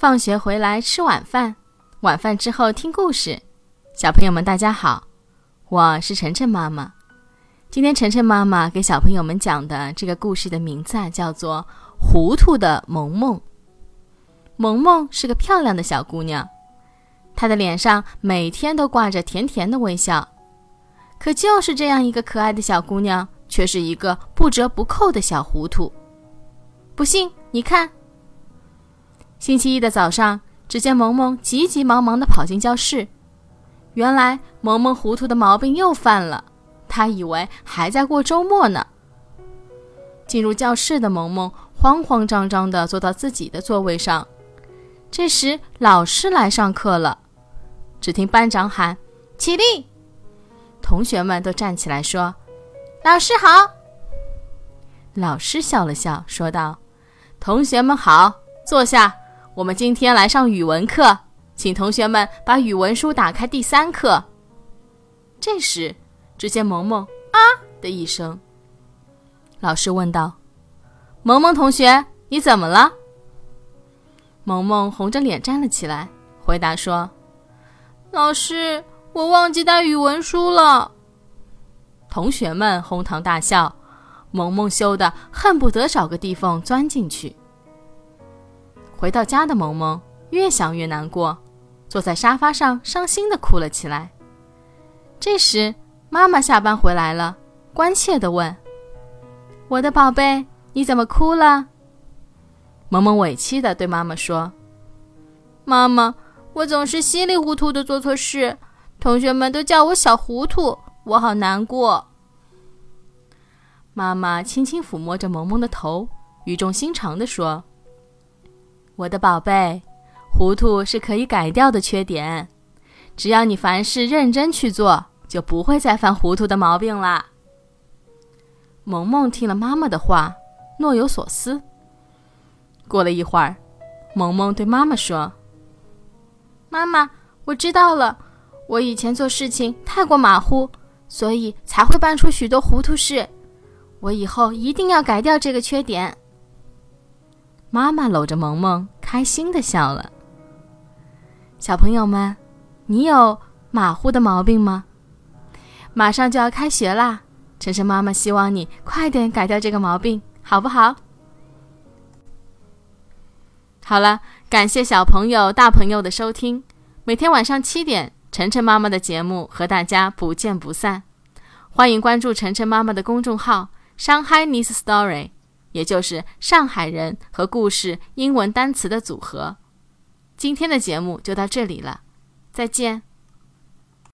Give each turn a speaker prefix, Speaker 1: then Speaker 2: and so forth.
Speaker 1: 放学回来吃晚饭，晚饭之后听故事。小朋友们，大家好，我是晨晨妈妈。今天晨晨妈妈给小朋友们讲的这个故事的名字啊，叫做《糊涂的萌萌》。萌萌是个漂亮的小姑娘，她的脸上每天都挂着甜甜的微笑。可就是这样一个可爱的小姑娘，却是一个不折不扣的小糊涂。不信，你看。星期一的早上，只见萌萌急急忙忙地跑进教室。原来，萌萌糊涂的毛病又犯了。他以为还在过周末呢。进入教室的萌萌慌慌张张地坐到自己的座位上。这时，老师来上课了。只听班长喊：“起立！”同学们都站起来说：“老师好。”老师笑了笑，说道：“同学们好，坐下。”我们今天来上语文课，请同学们把语文书打开第三课。这时，只见萌萌啊的一声。老师问道：“萌萌同学，你怎么了？”萌萌红着脸站了起来，回答说：“老师，我忘记带语文书了。”同学们哄堂大笑，萌萌羞得恨不得找个地缝钻进去。回到家的萌萌越想越难过，坐在沙发上伤心的哭了起来。这时，妈妈下班回来了，关切的问：“我的宝贝，你怎么哭了？”萌萌委屈的对妈妈说：“妈妈，我总是稀里糊涂的做错事，同学们都叫我小糊涂，我好难过。”妈妈轻轻抚摸着萌萌的头，语重心长的说。我的宝贝，糊涂是可以改掉的缺点，只要你凡事认真去做，就不会再犯糊涂的毛病啦。萌萌听了妈妈的话，若有所思。过了一会儿，萌萌对妈妈说：“妈妈，我知道了，我以前做事情太过马虎，所以才会办出许多糊涂事。我以后一定要改掉这个缺点。”妈妈搂着萌萌，开心的笑了。小朋友们，你有马虎的毛病吗？马上就要开学啦，晨晨妈妈希望你快点改掉这个毛病，好不好？好了，感谢小朋友、大朋友的收听。每天晚上七点，晨晨妈妈的节目和大家不见不散。欢迎关注晨晨妈妈的公众号“上海 Nice Story”。也就是上海人和故事英文单词的组合。今天的节目就到这里了，再见。